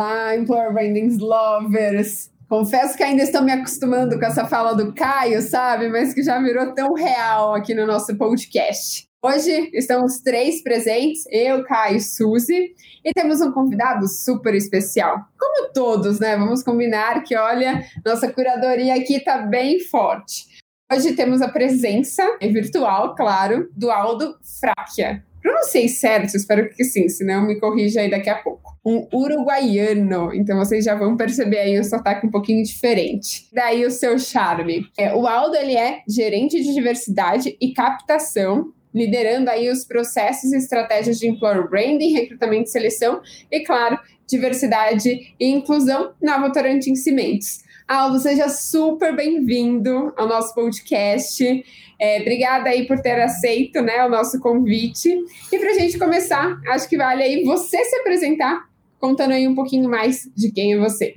Olá, Employer Branding Lovers! Confesso que ainda estou me acostumando com essa fala do Caio, sabe? Mas que já virou tão real aqui no nosso podcast. Hoje estamos três presentes, eu, Caio e Suzy, e temos um convidado super especial. Como todos, né? Vamos combinar que, olha, nossa curadoria aqui está bem forte. Hoje temos a presença, virtual, claro, do Aldo Fráquia. Pronunciei certo, espero que sim, senão me corrija aí daqui a pouco. Um uruguaiano, então vocês já vão perceber aí o sotaque um pouquinho diferente. Daí o seu charme. É, o Aldo, ele é gerente de diversidade e captação liderando aí os processos e estratégias de employer branding, recrutamento e seleção e, claro, diversidade e inclusão na Votorantim Cimentos. Aldo, seja super bem-vindo ao nosso podcast. É, obrigada aí por ter aceito né, o nosso convite. E para a gente começar, acho que vale aí você se apresentar, contando aí um pouquinho mais de quem é você.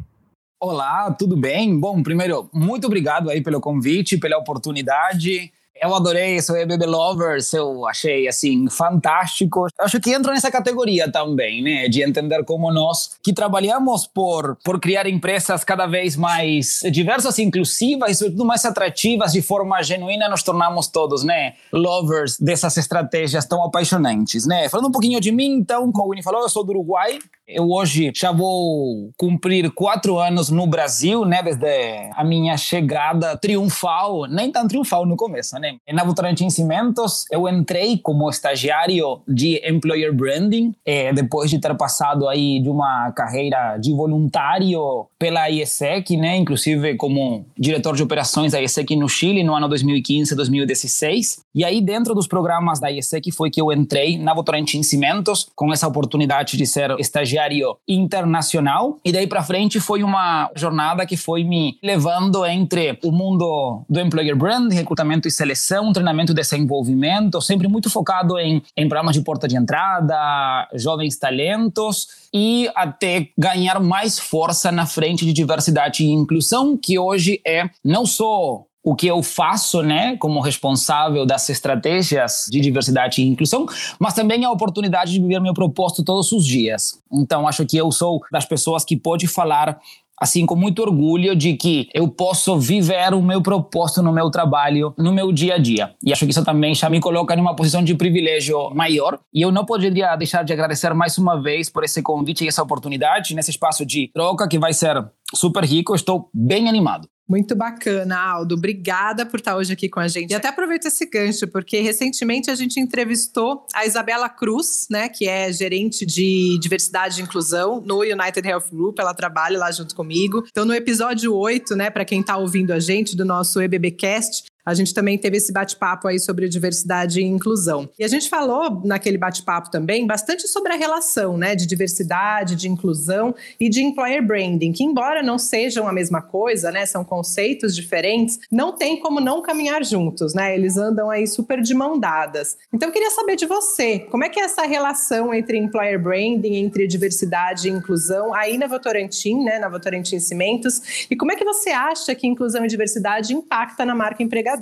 Olá, tudo bem? Bom, primeiro, muito obrigado aí pelo convite, pela oportunidade. Eu adorei esse EBB Lovers, eu achei assim fantástico. Acho que entra nessa categoria também, né, de entender como nós que trabalhamos por por criar empresas cada vez mais diversas, inclusivas e sobretudo mais atrativas de forma genuína, nos tornamos todos, né, lovers dessas estratégias tão apaixonantes, né? Falando um pouquinho de mim, então, como o Winnie falou, eu sou do Uruguai. Eu hoje já vou cumprir quatro anos no Brasil, né, desde a minha chegada triunfal, nem tão triunfal no começo, né? Na Votorantim Cimentos, eu entrei como estagiário de Employer Branding, eh, depois de ter passado aí de uma carreira de voluntário pela IESEC, né? Inclusive como diretor de operações da IESEC no Chile no ano 2015, 2016. E aí dentro dos programas da IESEC foi que eu entrei na Votorantim Cimentos com essa oportunidade de ser estagiário internacional. E daí para frente foi uma jornada que foi me levando entre o mundo do employer branding, recrutamento e seleção, treinamento e desenvolvimento, sempre muito focado em, em programas de porta de entrada, jovens talentos e até ganhar mais força na frente de diversidade e inclusão, que hoje é não só o que eu faço, né, como responsável das estratégias de diversidade e inclusão, mas também a oportunidade de viver meu propósito todos os dias. Então, acho que eu sou das pessoas que pode falar assim com muito orgulho de que eu posso viver o meu propósito no meu trabalho, no meu dia a dia. E acho que isso também já me coloca numa posição de privilégio maior. E eu não poderia deixar de agradecer mais uma vez por esse convite e essa oportunidade nesse espaço de troca que vai ser super rico. Estou bem animado. Muito bacana, Aldo. Obrigada por estar hoje aqui com a gente. E até aproveito esse gancho, porque recentemente a gente entrevistou a Isabela Cruz, né, que é gerente de diversidade e inclusão no United Health Group. Ela trabalha lá junto comigo. Então, no episódio 8, né, para quem está ouvindo a gente do nosso EBBcast, a gente também teve esse bate-papo aí sobre diversidade e inclusão. E a gente falou naquele bate-papo também bastante sobre a relação, né, de diversidade, de inclusão e de employer branding, que embora não sejam a mesma coisa, né, são conceitos diferentes, não tem como não caminhar juntos, né? Eles andam aí super de mão dadas. Então eu queria saber de você, como é que é essa relação entre employer branding, entre diversidade e inclusão aí na Votorantim, né, na Votorantim Cimentos, e como é que você acha que inclusão e diversidade impacta na marca empregadora?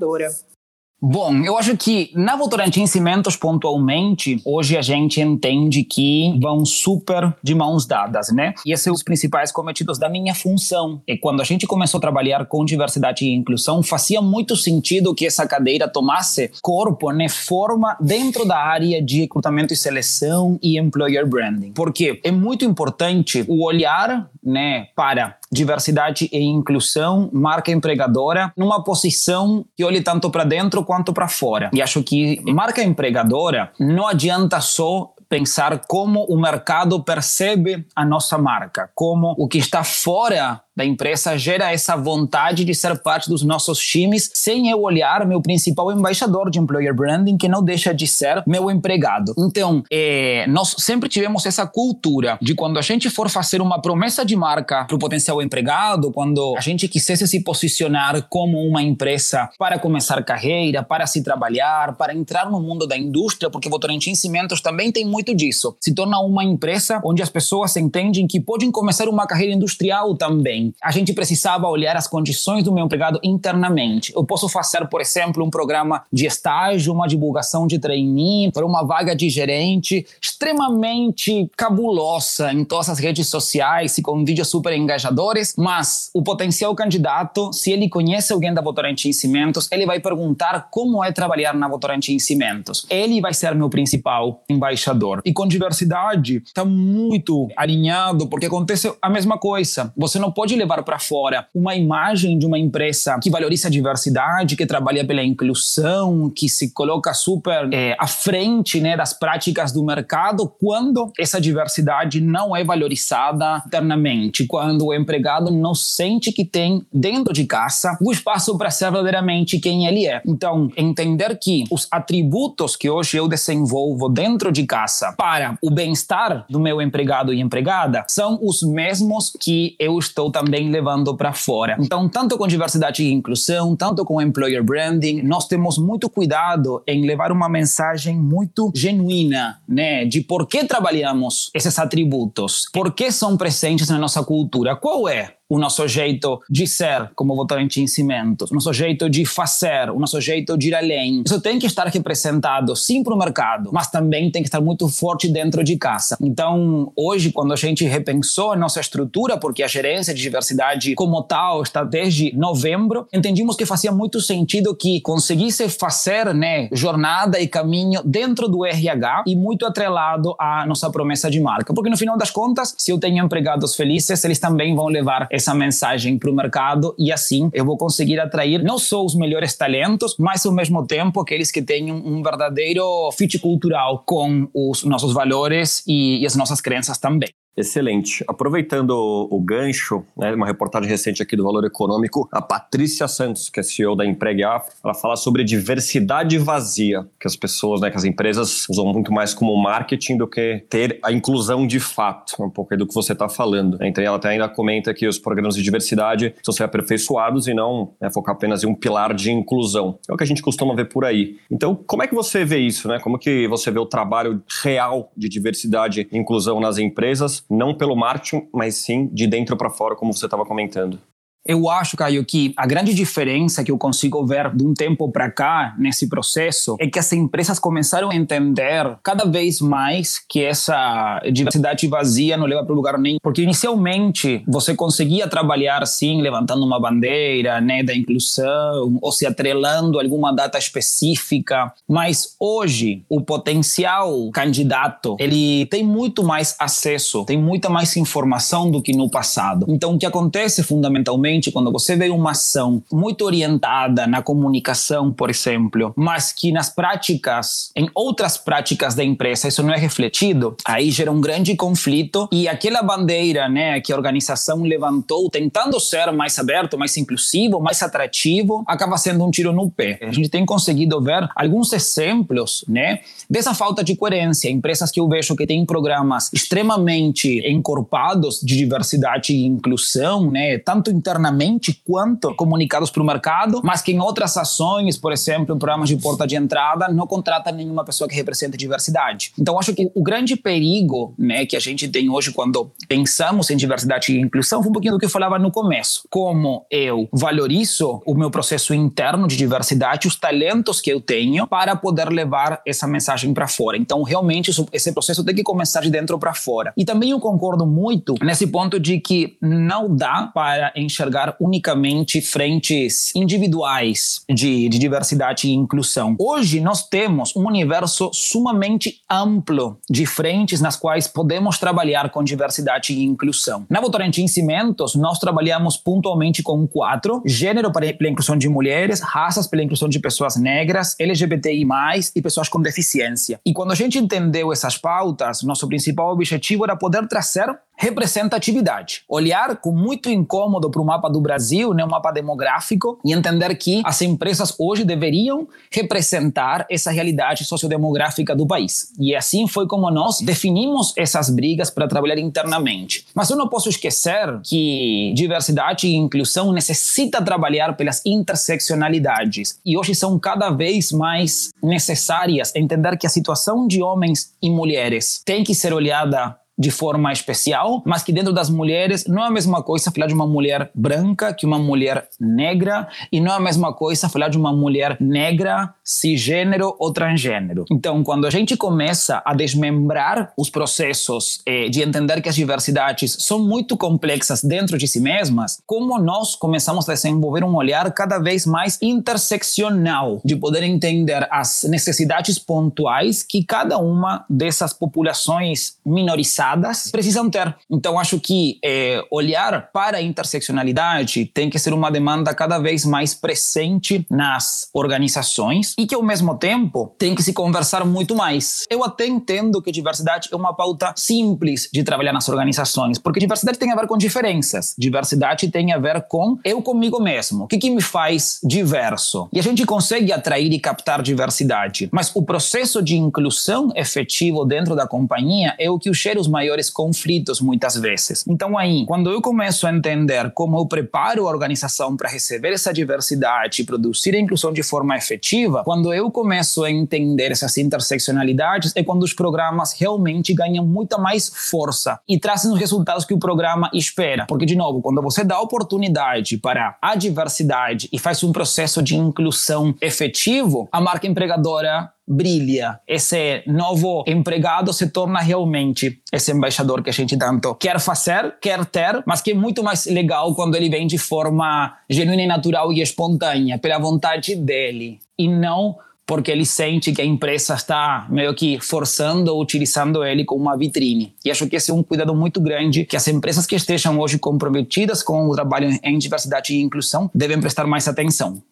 Bom, eu acho que na Votorantim Cimentos, pontualmente, hoje a gente entende que vão super de mãos dadas, né? E esses são os principais cometidos da minha função. E quando a gente começou a trabalhar com diversidade e inclusão, fazia muito sentido que essa cadeira tomasse corpo, né, forma dentro da área de recrutamento e seleção e employer branding. Porque é muito importante o olhar, né, para diversidade e inclusão, marca empregadora, numa posição que olhe tanto para dentro quanto para fora. E acho que marca empregadora não adianta só pensar como o mercado percebe a nossa marca, como o que está fora da empresa gera essa vontade de ser parte dos nossos times, sem eu olhar meu principal embaixador de employer branding, que não deixa de ser meu empregado. Então, é, nós sempre tivemos essa cultura de quando a gente for fazer uma promessa de marca para o potencial empregado, quando a gente quisesse se posicionar como uma empresa para começar carreira, para se trabalhar, para entrar no mundo da indústria, porque Votorantim Cimentos também tem muito disso. Se torna uma empresa onde as pessoas entendem que podem começar uma carreira industrial também. A gente precisava olhar as condições do meu empregado internamente. Eu posso fazer, por exemplo, um programa de estágio, uma divulgação de trainee para uma vaga de gerente extremamente cabulosa em todas as redes sociais e com vídeos super engajadores, mas o potencial candidato, se ele conhece alguém da Votorantim Cimentos, ele vai perguntar como é trabalhar na Votorantim Cimentos. Ele vai ser meu principal embaixador. E com diversidade, está muito alinhado, porque acontece a mesma coisa. Você não pode levar para fora uma imagem de uma empresa que valoriza a diversidade, que trabalha pela inclusão, que se coloca super é, à frente né, das práticas do mercado, quando essa diversidade não é valorizada internamente, quando o empregado não sente que tem dentro de casa o espaço para ser verdadeiramente quem ele é. Então, entender que os atributos que hoje eu desenvolvo dentro de casa para o bem-estar do meu empregado e empregada são os mesmos que eu estou também levando para fora. Então, tanto com diversidade e inclusão, tanto com employer branding, nós temos muito cuidado em levar uma mensagem muito genuína, né, de por que trabalhamos esses atributos, por que são presentes na nossa cultura, qual é o nosso jeito de ser como Votorantim Cimentos, o nosso jeito de fazer, o nosso jeito de ir além. Isso tem que estar representado sim para o mercado, mas também tem que estar muito forte dentro de casa. Então, hoje, quando a gente repensou a nossa estrutura, porque a gerência de diversidade como tal está desde novembro, entendimos que fazia muito sentido que conseguisse fazer né, jornada e caminho dentro do RH e muito atrelado à nossa promessa de marca. Porque no final das contas, se eu tenho empregados felizes, eles também vão levar essa mensagem para o mercado e assim eu vou conseguir atrair não só os melhores talentos, mas ao mesmo tempo aqueles que tenham um verdadeiro fit cultural com os nossos valores e, e as nossas crenças também. Excelente. Aproveitando o, gancho, né, uma reportagem recente aqui do Valor Econômico, a Patrícia Santos, que é CEO da Empregue Afro, ela fala sobre diversidade vazia, que as pessoas, né, que as empresas usam muito mais como marketing do que ter a inclusão de fato, um pouco aí do que você está falando. Então ela até ainda comenta que os programas de diversidade precisam ser aperfeiçoados e não né, focar apenas em um pilar de inclusão. É o que a gente costuma ver por aí. Então, como é que você vê isso, né? Como que você vê o trabalho real de diversidade e inclusão nas empresas não pelo marketing, mas sim de dentro para fora, como você estava comentando. Eu acho, Caio, que a grande diferença que eu consigo ver de um tempo para cá nesse processo é que as empresas começaram a entender cada vez mais que essa diversidade vazia não leva para lugar nenhum. Porque inicialmente você conseguia trabalhar, sim, levantando uma bandeira né, da inclusão ou se atrelando a alguma data específica, mas hoje o potencial candidato ele tem muito mais acesso, tem muita mais informação do que no passado. Então, o que acontece fundamentalmente quando você vê uma ação muito orientada na comunicação, por exemplo, mas que nas práticas, em outras práticas da empresa, isso não é refletido, aí gera um grande conflito e aquela bandeira né, que a organização levantou, tentando ser mais aberto, mais inclusivo, mais atrativo, acaba sendo um tiro no pé. A gente tem conseguido ver alguns exemplos né, dessa falta de coerência. Empresas que eu vejo que têm programas extremamente encorpados de diversidade e inclusão, né, tanto internamente internamente quanto comunicados para o mercado, mas que em outras ações, por exemplo, em programas de porta de entrada, não contrata nenhuma pessoa que represente diversidade. Então, acho que o grande perigo né, que a gente tem hoje quando pensamos em diversidade e inclusão foi um pouquinho do que eu falava no começo. Como eu valorizo o meu processo interno de diversidade, os talentos que eu tenho para poder levar essa mensagem para fora. Então, realmente, isso, esse processo tem que começar de dentro para fora. E também eu concordo muito nesse ponto de que não dá para enxergar enxergar unicamente frentes individuais de, de diversidade e inclusão. Hoje nós temos um universo sumamente amplo de frentes nas quais podemos trabalhar com diversidade e inclusão. Na Votorantim Cimentos, nós trabalhamos pontualmente com quatro: gênero para a inclusão de mulheres, raças pela inclusão de pessoas negras, LGBTI+, e pessoas com deficiência. E quando a gente entendeu essas pautas, nosso principal objetivo era poder trazer representatividade. Olhar com muito incômodo para o mapa do Brasil, né, um mapa demográfico, e entender que as empresas hoje deveriam representar essa realidade sociodemográfica do país. E assim foi como nós definimos essas brigas para trabalhar internamente. Mas eu não posso esquecer que diversidade e inclusão necessita trabalhar pelas interseccionalidades. E hoje são cada vez mais necessárias entender que a situação de homens e mulheres tem que ser olhada de forma especial, mas que dentro das mulheres não é a mesma coisa falar de uma mulher branca que uma mulher negra, e não é a mesma coisa falar de uma mulher negra, cisgênero ou transgênero. Então, quando a gente começa a desmembrar os processos eh, de entender que as diversidades são muito complexas dentro de si mesmas, como nós começamos a desenvolver um olhar cada vez mais interseccional, de poder entender as necessidades pontuais que cada uma dessas populações minorizadas precisam ter. Então, acho que é, olhar para a interseccionalidade tem que ser uma demanda cada vez mais presente nas organizações e que, ao mesmo tempo, tem que se conversar muito mais. Eu até entendo que diversidade é uma pauta simples de trabalhar nas organizações, porque diversidade tem a ver com diferenças. Diversidade tem a ver com eu comigo mesmo. O que, que me faz diverso? E a gente consegue atrair e captar diversidade, mas o processo de inclusão efetivo dentro da companhia é o que os cheiros maiores conflitos muitas vezes. Então aí, quando eu começo a entender como eu preparo a organização para receber essa diversidade e produzir a inclusão de forma efetiva, quando eu começo a entender essas interseccionalidades, é quando os programas realmente ganham muita mais força e trazem os resultados que o programa espera. Porque, de novo, quando você dá oportunidade para a diversidade e faz um processo de inclusão efetivo, a marca empregadora brilha. Esse novo empregado se torna realmente esse embaixador que a gente tanto quer fazer, quer ter, mas que é muito mais legal quando ele vem de forma genuína e natural e espontânea, pela vontade dele, e não porque ele sente que a empresa está meio que forçando ou utilizando ele como uma vitrine. E acho que esse é um cuidado muito grande que as empresas que estejam hoje comprometidas com o trabalho em diversidade e inclusão devem prestar mais atenção.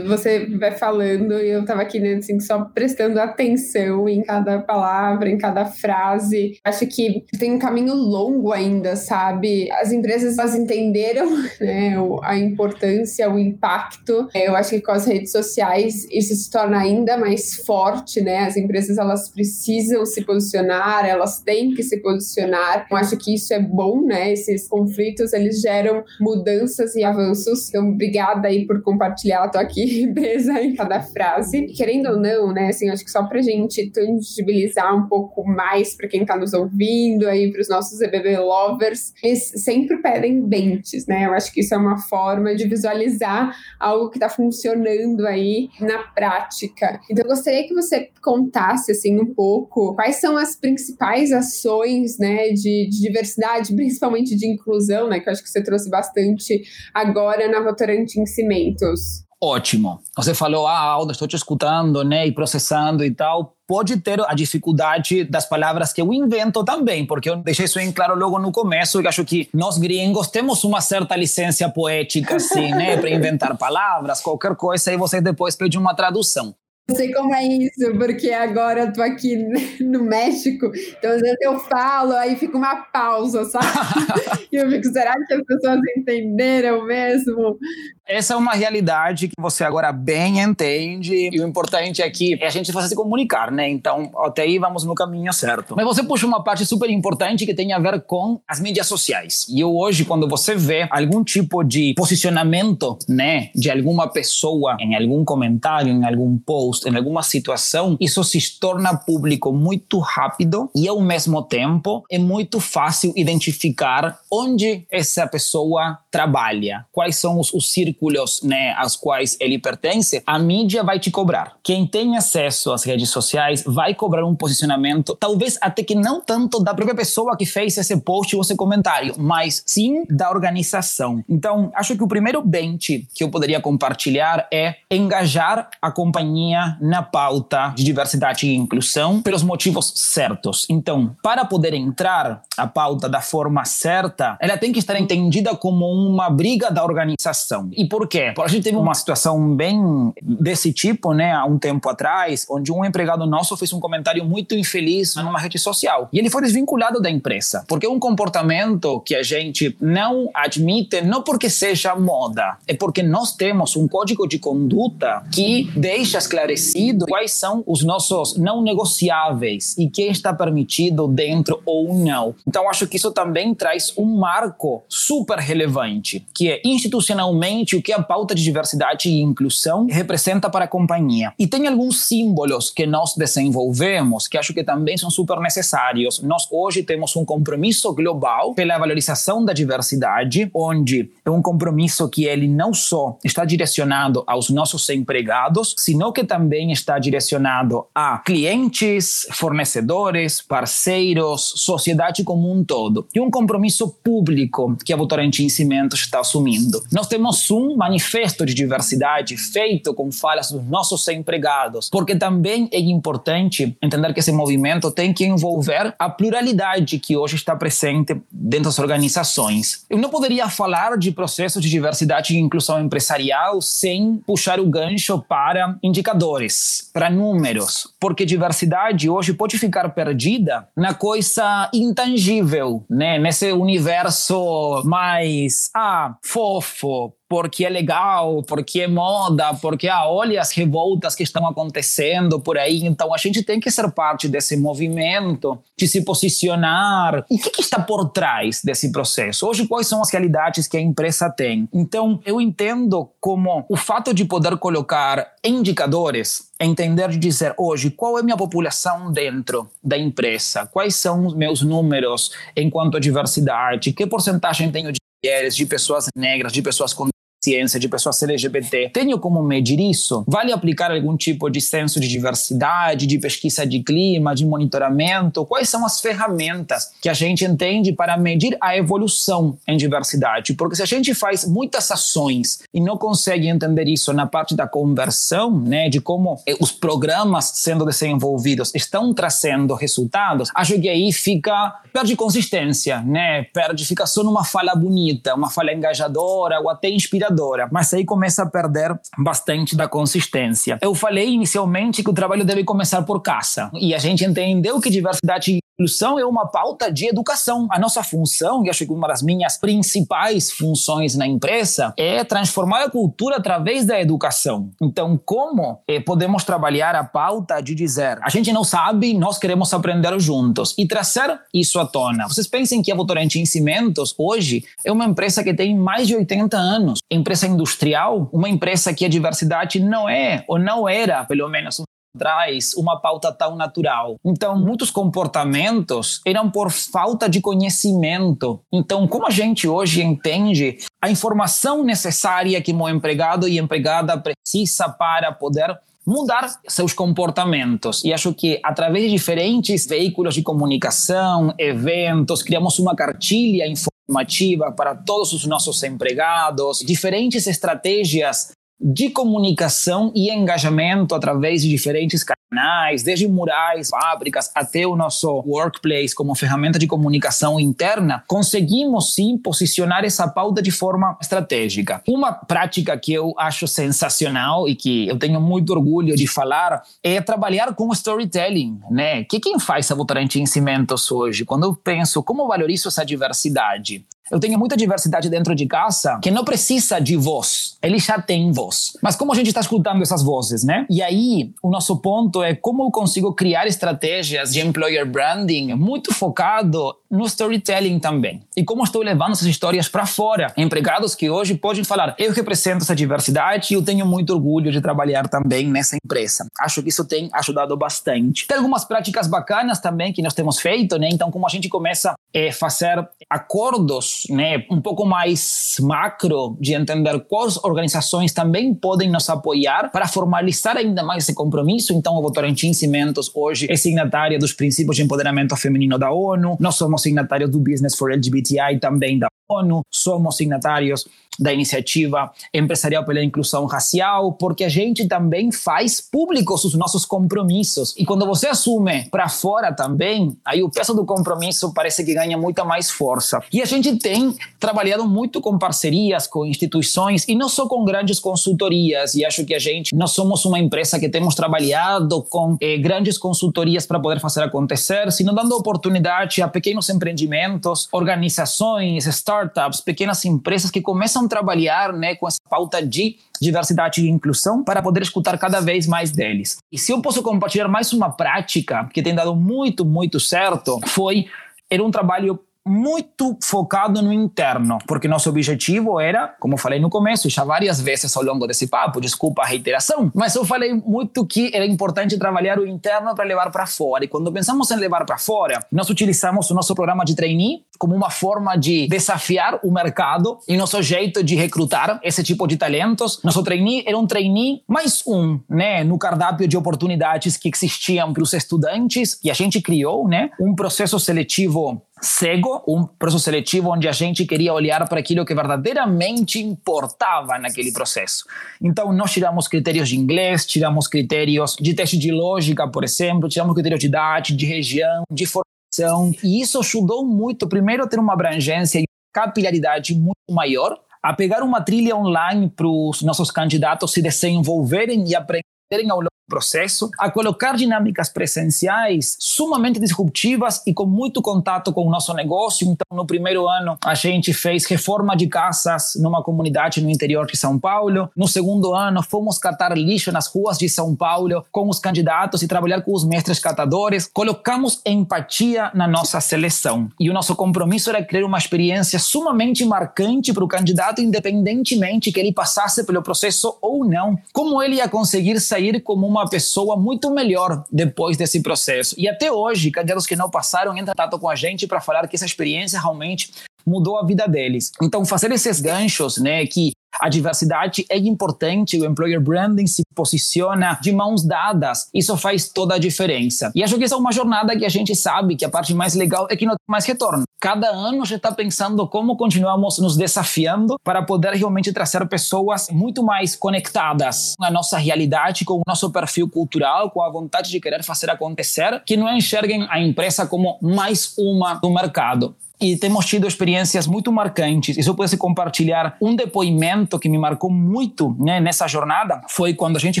Você vai falando e eu tava aqui, né, assim, só prestando atenção em cada palavra, em cada frase. Acho que tem um caminho longo ainda, sabe? As empresas, elas entenderam, né, a importância, o impacto. Eu acho que com as redes sociais isso se torna ainda mais forte, né? As empresas, elas precisam se posicionar, elas têm que se posicionar. Eu acho que isso é bom, né? Esses conflitos, eles geram mudanças e avanços. Então, obrigada aí por compartilhar tô aqui presa em cada frase. Querendo ou não, né, assim, acho que só pra gente tangibilizar um pouco mais para quem tá nos ouvindo aí, pros nossos EBB lovers, eles sempre pedem dentes, né? Eu acho que isso é uma forma de visualizar algo que tá funcionando aí na prática. Então, eu gostaria que você contasse, assim, um pouco quais são as principais ações, né, de, de diversidade, principalmente de inclusão, né, que eu acho que você trouxe bastante agora na Votorante em Cimentos. Ótimo. Você falou, ah, Alda, estou te escutando, né, e processando e tal. Pode ter a dificuldade das palavras que eu invento também, porque eu deixei isso em claro logo no começo, e acho que nós gringos temos uma certa licença poética, assim, né, para inventar palavras, qualquer coisa, e você depois pede uma tradução. Não sei como é isso, porque agora eu tô aqui no México, então às vezes eu falo, aí fica uma pausa, sabe? e eu fico, será que as pessoas entenderam mesmo? Essa é uma realidade que você agora bem entende, e o importante aqui é a gente fazer se comunicar, né? Então, até aí vamos no caminho certo. Mas você puxa uma parte super importante que tem a ver com as mídias sociais. E eu hoje, quando você vê algum tipo de posicionamento, né, de alguma pessoa em algum comentário, em algum post, em alguma situação, isso se torna público muito rápido e, ao mesmo tempo, é muito fácil identificar onde essa pessoa trabalha, quais são os, os círculos né, aos quais ele pertence. A mídia vai te cobrar. Quem tem acesso às redes sociais vai cobrar um posicionamento, talvez até que não tanto da própria pessoa que fez esse post ou esse comentário, mas sim da organização. Então, acho que o primeiro bench que eu poderia compartilhar é engajar a companhia na pauta de diversidade e inclusão pelos motivos certos. Então, para poder entrar a pauta da forma certa, ela tem que estar entendida como uma briga da organização. E por quê? A gente teve uma situação bem desse tipo, né, há um tempo atrás, onde um empregado nosso fez um comentário muito infeliz numa rede social. E ele foi desvinculado da empresa, porque é um comportamento que a gente não admite, não porque seja moda, é porque nós temos um código de conduta que deixa esclarecido quais são os nossos não negociáveis e quem está permitido dentro ou não. Então, acho que isso também traz um marco super relevante, que é institucionalmente o que a pauta de diversidade e inclusão representa para a companhia. E tem alguns símbolos que nós desenvolvemos que acho que também são super necessários. Nós hoje temos um compromisso global pela valorização da diversidade, onde é um compromisso que ele não só está direcionado aos nossos empregados, sino que também está direcionado a clientes, fornecedores, parceiros, sociedade como um todo. E um compromisso público que a Votorantim Cimentos está assumindo. Nós temos um manifesto de diversidade feito com falas dos nossos empregados, porque também é importante entender que esse movimento tem que envolver a pluralidade que hoje está presente dentro das organizações. Eu não poderia falar de processos de diversidade e inclusão empresarial sem puxar o gancho para indicadores, para números, porque diversidade hoje pode ficar perdida na coisa intangível, né? Nesse universo mais ah, fofo, porque é legal, porque é moda, porque ah, olha as revoltas que estão acontecendo por aí. Então a gente tem que ser parte desse movimento, de se posicionar. E o que, que, está por trás desse processo? Hoje, quais são as realidades que a empresa tem? Então eu entendo como o fato de poder colocar indicadores, entender de dizer hoje qual é minha população dentro da empresa, quais são os meus números enquanto a diversidade, que porcentagem tenho de mulheres, de pessoas negras, de pessoas com ciência de pessoas LGBT. Tenho como medir isso? Vale aplicar algum tipo de senso de diversidade, de pesquisa de clima, de monitoramento? Quais são as ferramentas que a gente entende para medir a evolução em diversidade? Porque se a gente faz muitas ações e não consegue entender isso na parte da conversão, né, de como eh, os programas sendo desenvolvidos estão trazendo resultados, acho que aí fica perde consistência, né? Perde, fica só numa fala bonita, uma fala engajadora ou até inspiradora mas aí começa a perder bastante da consistência. Eu falei inicialmente que o trabalho deve começar por casa, e a gente entendeu que diversidade inclusão é uma pauta de educação. A nossa função, e acho que uma das minhas principais funções na empresa, é transformar a cultura através da educação. Então, como eh, podemos trabalhar a pauta de dizer a gente não sabe, nós queremos aprender juntos e trazer isso à tona? Vocês pensem que a Votorantim Cimentos hoje é uma empresa que tem mais de 80 anos empresa industrial, uma empresa que a diversidade não é, ou não era, pelo menos traz uma pauta tão natural. Então, muitos comportamentos eram por falta de conhecimento. Então, como a gente hoje entende a informação necessária que o empregado e empregada precisa para poder mudar seus comportamentos. E acho que através de diferentes veículos de comunicação, eventos, criamos uma cartilha informativa para todos os nossos empregados, diferentes estratégias de comunicação e engajamento através de diferentes canais, desde murais, fábricas, até o nosso workplace como ferramenta de comunicação interna, conseguimos sim posicionar essa pauta de forma estratégica. Uma prática que eu acho sensacional e que eu tenho muito orgulho de falar é trabalhar com storytelling, né? Que quem faz a Votorantim Cimentos hoje? Quando eu penso como valorizo essa diversidade, eu tenho muita diversidade dentro de casa que não precisa de voz, ele já tem voz. Mas como a gente está escutando essas vozes, né? E aí, o nosso ponto é como eu consigo criar estratégias de employer branding muito focado no storytelling também. E como estou levando essas histórias para fora. Empregados que hoje podem falar: eu represento essa diversidade e eu tenho muito orgulho de trabalhar também nessa empresa. Acho que isso tem ajudado bastante. Tem algumas práticas bacanas também que nós temos feito, né? Então, como a gente começa a é, fazer acordos né, um pouco mais macro de entender quais organizações também podem nos apoiar para formalizar ainda mais esse compromisso. Então, o Votorantim Cimentos hoje é signatária dos princípios de empoderamento feminino da ONU, nós somos signatários do Business for LGBTI também da ONU, somos signatários da iniciativa empresarial pela inclusão racial, porque a gente também faz públicos os nossos compromissos. E quando você assume para fora também, aí o peso do compromisso parece que ganha muita mais força. E a gente tem trabalhado muito com parcerias, com instituições, e não só com grandes consultorias. E acho que a gente, nós somos uma empresa que temos trabalhado com eh, grandes consultorias para poder fazer acontecer, sino dando oportunidade a pequenos empreendimentos, organizações, startups, pequenas empresas que começam trabalhar né, com essa pauta de diversidade e inclusão para poder escutar cada vez mais deles. E se eu posso compartilhar mais uma prática que tem dado muito, muito certo, foi era um trabalho muito focado no interno, porque nosso objetivo era, como falei no começo, já várias vezes ao longo desse papo, desculpa a reiteração, mas eu falei muito que era importante trabalhar o interno para levar para fora. E quando pensamos em levar para fora, nós utilizamos o nosso programa de trainee como uma forma de desafiar o mercado e nosso jeito de recrutar esse tipo de talentos. Nosso trainee era um trainee mais um, né, no cardápio de oportunidades que existiam para os estudantes e a gente criou, né, um processo seletivo cego, um processo seletivo onde a gente queria olhar para aquilo que verdadeiramente importava naquele processo. Então, nós tiramos critérios de inglês, tiramos critérios de teste de lógica, por exemplo, tiramos critérios de idade, de região, de formação, e isso ajudou muito, primeiro, a ter uma abrangência e capilaridade muito maior, a pegar uma trilha online para os nossos candidatos se desenvolverem e aprenderem ao longo processo, a colocar dinâmicas presenciais sumamente disruptivas e com muito contato com o nosso negócio. Então, no primeiro ano, a gente fez reforma de casas numa comunidade no interior de São Paulo. No segundo ano, fomos catar lixo nas ruas de São Paulo com os candidatos e trabalhar com os mestres catadores. Colocamos empatia na nossa seleção. E o nosso compromisso era criar uma experiência sumamente marcante para o candidato, independentemente que ele passasse pelo processo ou não. Como ele ia conseguir sair como uma uma pessoa muito melhor depois desse processo. E até hoje, candidatos que não passaram entram em contato com a gente para falar que essa experiência realmente mudou a vida deles. Então, fazer esses ganchos, né, que a diversidade é importante, o employer branding se posiciona de mãos dadas, isso faz toda a diferença. E acho que essa é uma jornada que a gente sabe que a parte mais legal é que não tem mais retorno. Cada ano gente está pensando como continuamos nos desafiando para poder realmente trazer pessoas muito mais conectadas com a nossa realidade, com o nosso perfil cultural, com a vontade de querer fazer acontecer, que não enxerguem a empresa como mais uma do mercado e temos tido experiências muito marcantes. E se eu pudesse compartilhar um depoimento que me marcou muito né, nessa jornada, foi quando a gente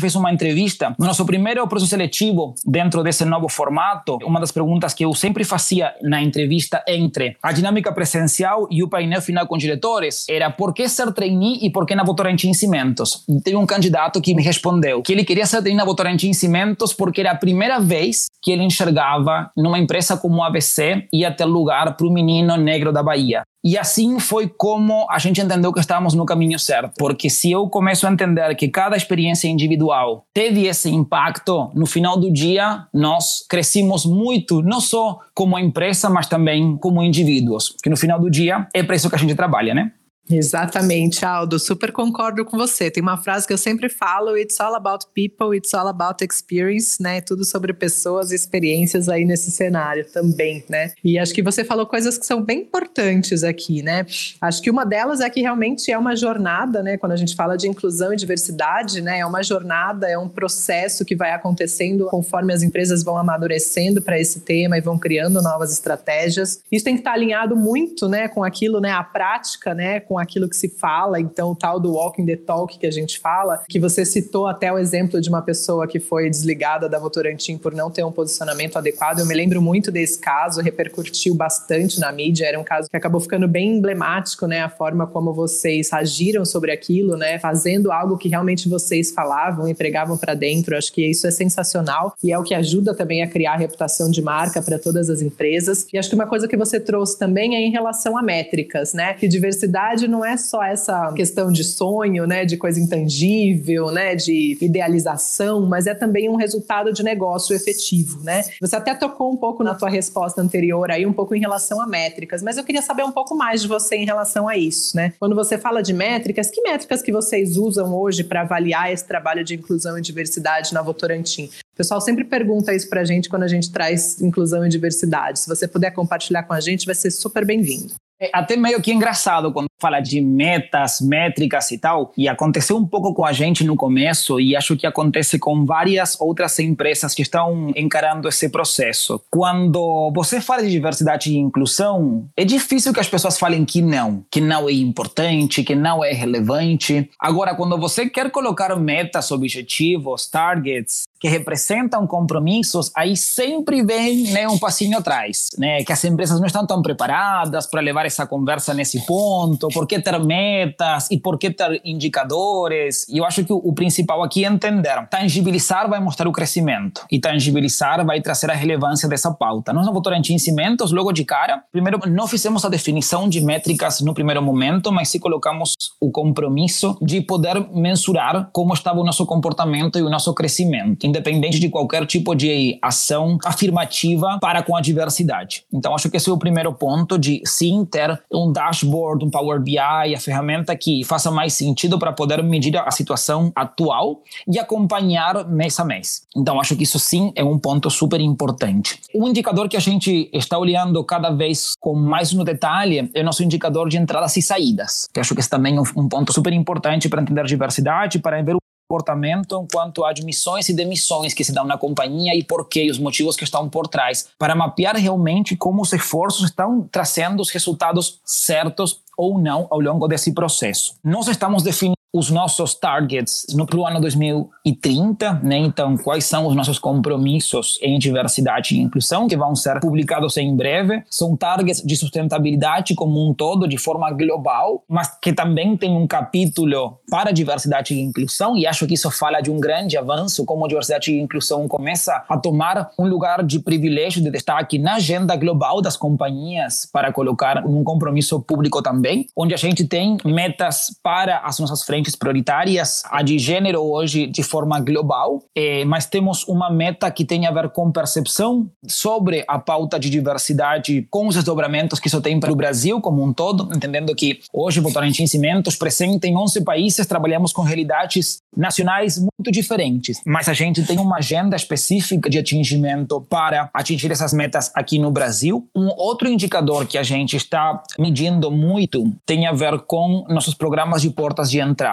fez uma entrevista no nosso primeiro processo seletivo dentro desse novo formato. Uma das perguntas que eu sempre fazia na entrevista entre a dinâmica presencial e o painel final com diretores era por que ser trainee e por que na Votorantim Cimentos? E teve um candidato que me respondeu que ele queria ser trainee na Votorantim Cimentos porque era a primeira vez que ele enxergava numa empresa como a ABC ia ter lugar para o menino menino negro da Bahia. E assim foi como a gente entendeu que estávamos no caminho certo. Porque se eu começo a entender que cada experiência individual teve esse impacto, no final do dia nós crescimos muito, não só como empresa, mas também como indivíduos. Que no final do dia é para isso que a gente trabalha, né? Exatamente, Aldo. Super concordo com você. Tem uma frase que eu sempre falo: It's all about people, it's all about experience, né? Tudo sobre pessoas e experiências aí nesse cenário também, né? E acho que você falou coisas que são bem importantes aqui, né? Acho que uma delas é que realmente é uma jornada, né? Quando a gente fala de inclusão e diversidade, né? É uma jornada, é um processo que vai acontecendo conforme as empresas vão amadurecendo para esse tema e vão criando novas estratégias. Isso tem que estar alinhado muito, né? Com aquilo, né? A prática, né? Com com aquilo que se fala, então o tal do walking the talk que a gente fala, que você citou até o exemplo de uma pessoa que foi desligada da Votorantim por não ter um posicionamento adequado. Eu me lembro muito desse caso, repercutiu bastante na mídia, era um caso que acabou ficando bem emblemático, né, a forma como vocês agiram sobre aquilo, né, fazendo algo que realmente vocês falavam e pregavam para dentro. Acho que isso é sensacional e é o que ajuda também a criar a reputação de marca para todas as empresas. E acho que uma coisa que você trouxe também é em relação a métricas, né? Que diversidade não é só essa questão de sonho, né, de coisa intangível, né, de idealização, mas é também um resultado de negócio efetivo, né? Você até tocou um pouco na tua resposta anterior aí um pouco em relação a métricas, mas eu queria saber um pouco mais de você em relação a isso, né? Quando você fala de métricas, que métricas que vocês usam hoje para avaliar esse trabalho de inclusão e diversidade na Votorantim? O pessoal sempre pergunta isso para a gente quando a gente traz inclusão e diversidade. Se você puder compartilhar com a gente, vai ser super bem-vindo. É até meio que engraçado quando fala de metas, métricas e tal, e aconteceu um pouco com a gente no começo, e acho que acontece com várias outras empresas que estão encarando esse processo. Quando você fala de diversidade e inclusão, é difícil que as pessoas falem que não, que não é importante, que não é relevante. Agora, quando você quer colocar metas, objetivos, targets, que representam compromissos, aí sempre vem né, um passinho atrás, né? Que as empresas não estão tão preparadas para levar essa conversa nesse ponto, por que ter metas e por que ter indicadores. E eu acho que o, o principal aqui é entender. Tangibilizar vai mostrar o crescimento e tangibilizar vai trazer a relevância dessa pauta. Nós, no Votorantim Cimentos, logo de cara, primeiro, não fizemos a definição de métricas no primeiro momento, mas se colocamos o compromisso de poder mensurar como estava o nosso comportamento e o nosso crescimento independente de qualquer tipo de ação afirmativa para com a diversidade. Então, acho que esse é o primeiro ponto de sim ter um dashboard, um Power BI, a ferramenta que faça mais sentido para poder medir a situação atual e acompanhar mês a mês. Então, acho que isso sim é um ponto super importante. Um indicador que a gente está olhando cada vez com mais no detalhe é o nosso indicador de entradas e saídas, que acho que é também um ponto super importante para entender diversidade, para ver comportamento quanto a admissões e demissões que se dão na companhia e por que, os motivos que estão por trás, para mapear realmente como os esforços estão trazendo os resultados certos ou não ao longo desse processo. Nós estamos definindo os nossos targets no pro ano 2030, né? Então, quais são os nossos compromissos em diversidade e inclusão que vão ser publicados em breve? São targets de sustentabilidade como um todo, de forma global, mas que também tem um capítulo para diversidade e inclusão, e acho que isso fala de um grande avanço, como diversidade e inclusão começa a tomar um lugar de privilégio, de destaque na agenda global das companhias para colocar um compromisso público também, onde a gente tem metas para as nossas frentes prioritárias, a de gênero hoje de forma global, eh, mas temos uma meta que tem a ver com percepção sobre a pauta de diversidade, com os desdobramentos que isso tem para o Brasil como um todo, entendendo que hoje Votorantim Cimentos, presente em 11 países, trabalhamos com realidades nacionais muito diferentes, mas a gente tem uma agenda específica de atingimento para atingir essas metas aqui no Brasil. Um outro indicador que a gente está medindo muito tem a ver com nossos programas de portas de entrada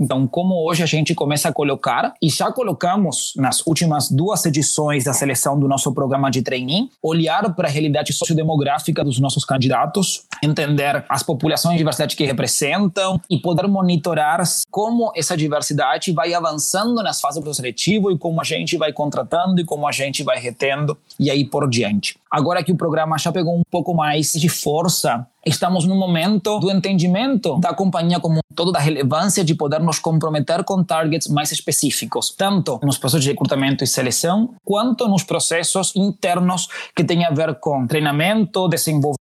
então, como hoje a gente começa a colocar, e já colocamos nas últimas duas edições da seleção do nosso programa de trainee, olhar para a realidade sociodemográfica dos nossos candidatos, entender as populações de diversidade que representam e poder monitorar como essa diversidade vai avançando nas fases do seletivo e como a gente vai contratando e como a gente vai retendo e aí por diante. Agora que o programa já pegou um pouco mais de força, estamos no momento do entendimento da companhia como um todo, da relevância de poder nos comprometer com targets mais específicos, tanto nos processos de recrutamento e seleção, quanto nos processos internos que têm a ver com treinamento, desenvolvimento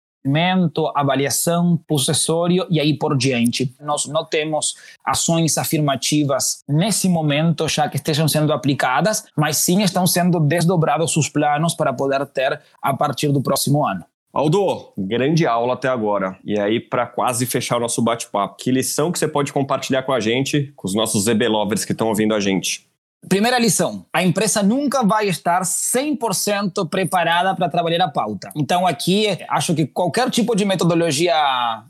avaliação, possessório e aí por diante. Nós não temos ações afirmativas nesse momento já que estejam sendo aplicadas, mas sim estão sendo desdobrados os planos para poder ter a partir do próximo ano. Aldo, grande aula até agora. E aí, para quase fechar o nosso bate-papo, que lição que você pode compartilhar com a gente, com os nossos ZB Lovers que estão ouvindo a gente? Primeira lição: a empresa nunca vai estar 100% preparada para trabalhar a pauta. Então, aqui, acho que qualquer tipo de metodologia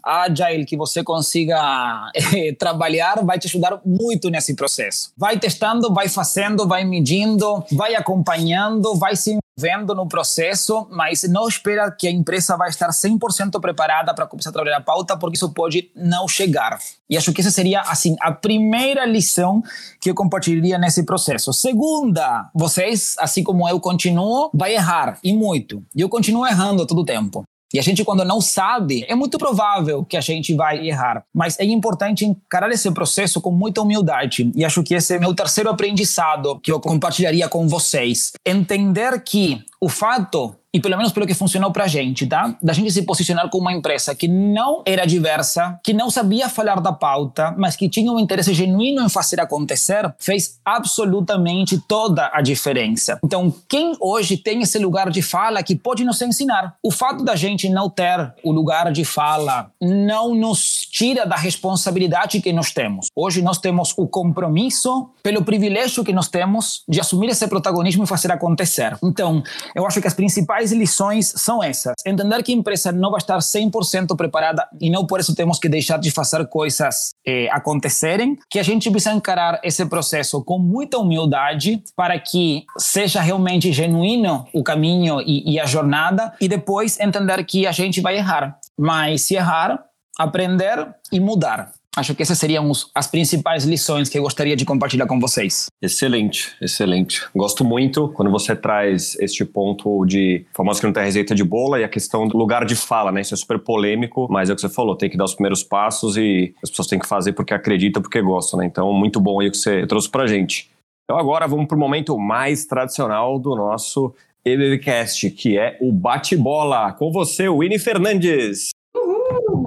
agile que você consiga eh, trabalhar vai te ajudar muito nesse processo. Vai testando, vai fazendo, vai medindo, vai acompanhando, vai se vendo no processo, mas não espera que a empresa vai estar 100% preparada para começar a trabalhar a pauta, porque isso pode não chegar. E acho que essa seria, assim, a primeira lição que eu compartilharia nesse processo. Segunda, vocês, assim como eu continuo, vai errar, e muito. E eu continuo errando todo o tempo. E a gente, quando não sabe, é muito provável que a gente vai errar. Mas é importante encarar esse processo com muita humildade. E acho que esse é meu terceiro aprendizado que eu compartilharia com vocês. Entender que o fato e pelo menos pelo que funcionou pra gente, tá? Da gente se posicionar como uma empresa que não era diversa, que não sabia falar da pauta, mas que tinha um interesse genuíno em fazer acontecer, fez absolutamente toda a diferença. Então, quem hoje tem esse lugar de fala que pode nos ensinar? O fato da gente não ter o lugar de fala não nos tira da responsabilidade que nós temos. Hoje nós temos o compromisso pelo privilégio que nós temos de assumir esse protagonismo e fazer acontecer. Então, eu acho que as principais principais lições são essas. Entender que a empresa não vai estar 100% preparada e não por isso temos que deixar de fazer coisas eh, acontecerem, que a gente precisa encarar esse processo com muita humildade para que seja realmente genuíno o caminho e, e a jornada e depois entender que a gente vai errar. Mas se errar, aprender e mudar. Acho que essas seriam os, as principais lições que eu gostaria de compartilhar com vocês. Excelente, excelente. Gosto muito quando você traz este ponto de famoso que não tem receita de bola e a questão do lugar de fala, né? Isso é super polêmico, mas é o que você falou, tem que dar os primeiros passos e as pessoas têm que fazer porque acreditam, porque gostam, né? Então, muito bom aí o que você trouxe pra gente. Então, agora vamos para o momento mais tradicional do nosso EBBcast, que é o bate-bola. Com você, Winnie Fernandes.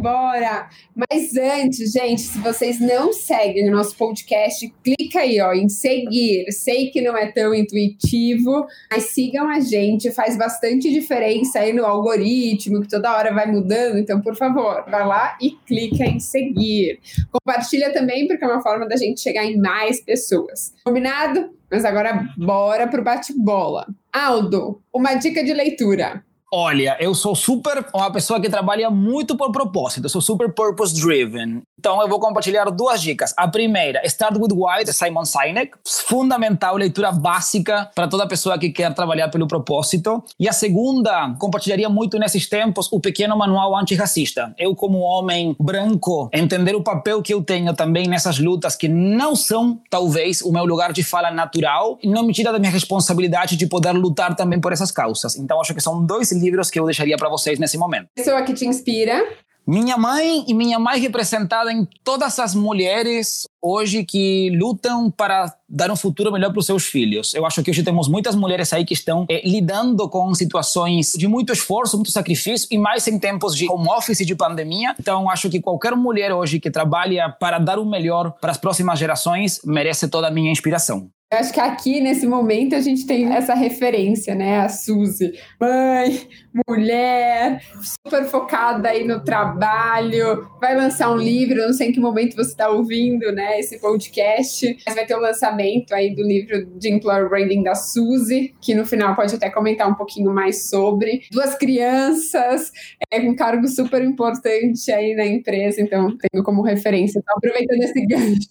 Bora! Mas antes, gente, se vocês não seguem o nosso podcast, clica aí, ó, em seguir. Sei que não é tão intuitivo, mas sigam a gente, faz bastante diferença aí no algoritmo, que toda hora vai mudando. Então, por favor, vai lá e clica em seguir. Compartilha também, porque é uma forma da gente chegar em mais pessoas. Combinado? Mas agora bora pro bate-bola. Aldo, uma dica de leitura. Olha, eu sou super uma pessoa que trabalha muito por propósito, eu sou super purpose driven. Então eu vou compartilhar duas dicas. A primeira, Start with Why, de Simon Sinek, fundamental, leitura básica para toda pessoa que quer trabalhar pelo propósito. E a segunda, compartilharia muito nesses tempos o pequeno manual antirracista. Eu como homem branco, entender o papel que eu tenho também nessas lutas que não são talvez o meu lugar de fala natural não me tira da minha responsabilidade de poder lutar também por essas causas. Então acho que são dois livros que eu deixaria para vocês nesse momento. Pessoa que te inspira. Minha mãe e minha mãe representada em todas as mulheres hoje que lutam para dar um futuro melhor para os seus filhos. Eu acho que hoje temos muitas mulheres aí que estão eh, lidando com situações de muito esforço, muito sacrifício e mais em tempos de home office e de pandemia. Então acho que qualquer mulher hoje que trabalha para dar o melhor para as próximas gerações merece toda a minha inspiração. Eu acho que aqui, nesse momento, a gente tem essa referência, né? A Suzy, mãe, mulher, super focada aí no trabalho, vai lançar um livro, não sei em que momento você está ouvindo, né? Esse podcast, mas vai ter o lançamento aí do livro de Employer Branding da Suzy, que no final pode até comentar um pouquinho mais sobre. Duas crianças, é um cargo super importante aí na empresa, então tenho como referência. Então, aproveitando esse gancho.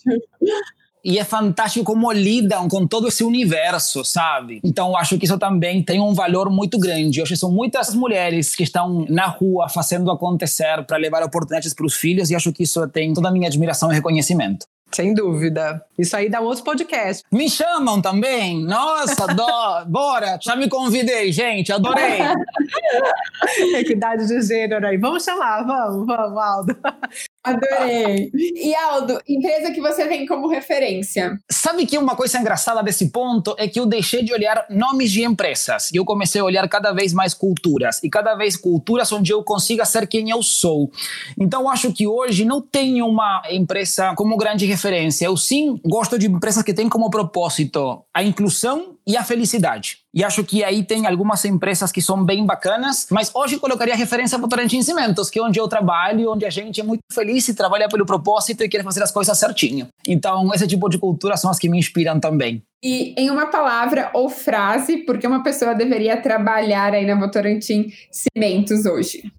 E é fantástico como lidam com todo esse universo, sabe? Então acho que isso também tem um valor muito grande. Hoje são muitas mulheres que estão na rua fazendo acontecer para levar oportunidades para os filhos e acho que isso tem toda a minha admiração e reconhecimento. Sem dúvida. Isso aí dá outro podcast. Me chamam também? Nossa, do... bora! Já me convidei, gente, adorei. Equidade de gênero aí. Vamos chamar, vamos, vamos, Aldo. Adorei. E Aldo, empresa que você tem como referência? Sabe que uma coisa engraçada desse ponto é que eu deixei de olhar nomes de empresas e eu comecei a olhar cada vez mais culturas e cada vez culturas onde eu consiga ser quem eu sou. Então acho que hoje não tenho uma empresa como grande referência. Eu sim gosto de empresas que têm como propósito a inclusão e a felicidade. E acho que aí tem algumas empresas que são bem bacanas, mas hoje colocaria referência para o Cimentos, que é onde eu trabalho, onde a gente é muito feliz e trabalha pelo propósito e quer fazer as coisas certinho. Então, esse tipo de cultura são as que me inspiram também. E em uma palavra ou frase, porque uma pessoa deveria trabalhar aí na Votorantim Cimentos hoje?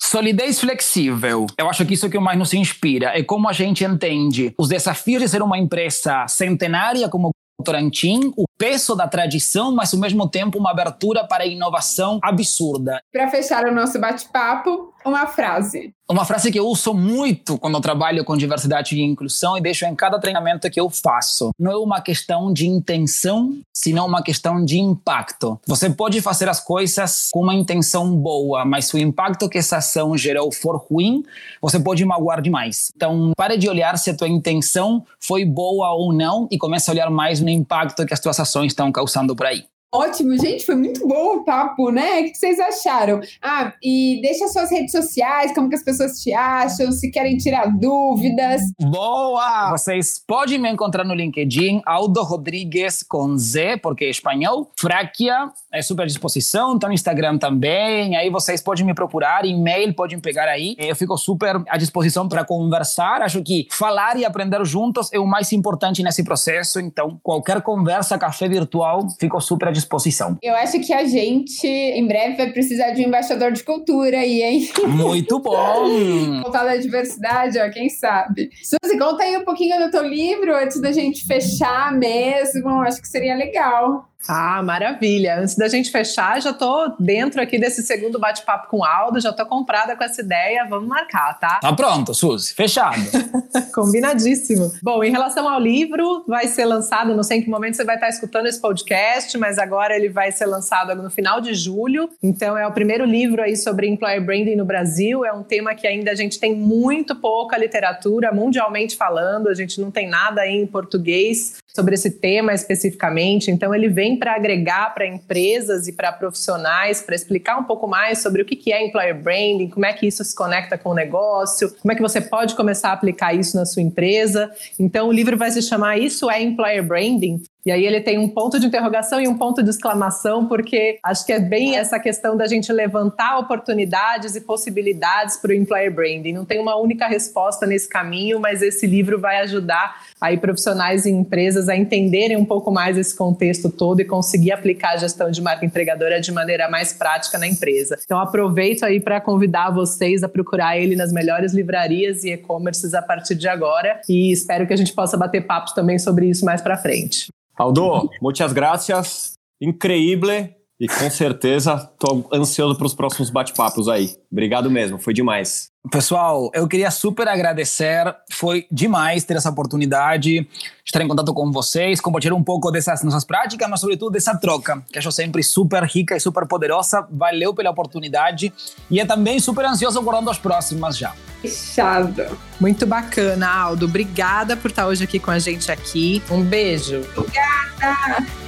Solidez flexível. Eu acho que isso é o que mais nos inspira. É como a gente entende os desafios de ser uma empresa centenária como Votorantim, o peso da tradição, mas ao mesmo tempo uma abertura para a inovação absurda. Para fechar o nosso bate-papo, uma frase. Uma frase que eu uso muito quando eu trabalho com diversidade e inclusão e deixo em cada treinamento que eu faço. Não é uma questão de intenção, senão uma questão de impacto. Você pode fazer as coisas com uma intenção boa, mas se o impacto que essa ação gerou for ruim, você pode magoar demais. Então, pare de olhar se a tua intenção foi boa ou não e comece a olhar mais no impacto que as tuas estão causando por aí. Ótimo, gente, foi muito bom o papo, né? O que vocês acharam? Ah, e deixa suas redes sociais, como que as pessoas te acham, se querem tirar dúvidas. Boa! Vocês podem me encontrar no LinkedIn, Aldo Rodrigues com Z, porque é espanhol. Fraquia é super à disposição, tá no Instagram também. Aí vocês podem me procurar, e-mail podem pegar aí. Eu fico super à disposição para conversar. Acho que falar e aprender juntos é o mais importante nesse processo. Então, qualquer conversa, café virtual, fico super à disposição. Eu acho que a gente, em breve, vai precisar de um embaixador de cultura aí, hein? Muito bom! Voltar da diversidade, ó, quem sabe. Suzy, conta aí um pouquinho do teu livro antes da gente fechar mesmo. Acho que seria legal. Ah, maravilha. Antes da gente fechar, já tô dentro aqui desse segundo bate-papo com o Aldo, já tô comprada com essa ideia, vamos marcar, tá? Tá pronto, Suzy, fechado. Combinadíssimo. Bom, em relação ao livro, vai ser lançado, não sei em que momento você vai estar escutando esse podcast, mas agora ele vai ser lançado no final de julho. Então é o primeiro livro aí sobre employer branding no Brasil, é um tema que ainda a gente tem muito pouca literatura mundialmente falando, a gente não tem nada aí em português sobre esse tema especificamente. Então, ele vem para agregar para empresas e para profissionais, para explicar um pouco mais sobre o que é employer branding, como é que isso se conecta com o negócio, como é que você pode começar a aplicar isso na sua empresa. Então, o livro vai se chamar Isso é Employer Branding. E aí ele tem um ponto de interrogação e um ponto de exclamação, porque acho que é bem essa questão da gente levantar oportunidades e possibilidades para o employer branding. Não tem uma única resposta nesse caminho, mas esse livro vai ajudar aí profissionais e empresas a entenderem um pouco mais esse contexto todo e conseguir aplicar a gestão de marca empregadora de maneira mais prática na empresa. Então aproveito aí para convidar vocês a procurar ele nas melhores livrarias e e-commerces a partir de agora e espero que a gente possa bater papos também sobre isso mais para frente. Aldo, muitas gracias. Increíble. E com certeza tô ansioso para os próximos bate-papos aí. Obrigado mesmo, foi demais. Pessoal, eu queria super agradecer. Foi demais ter essa oportunidade de estar em contato com vocês, compartilhar um pouco dessas nossas práticas, mas sobretudo dessa troca, que acho sempre super rica e super poderosa. Valeu pela oportunidade e é também super ansioso aguardando as próximas já. Fechado. Muito bacana, Aldo. Obrigada por estar hoje aqui com a gente aqui. Um beijo. Obrigada.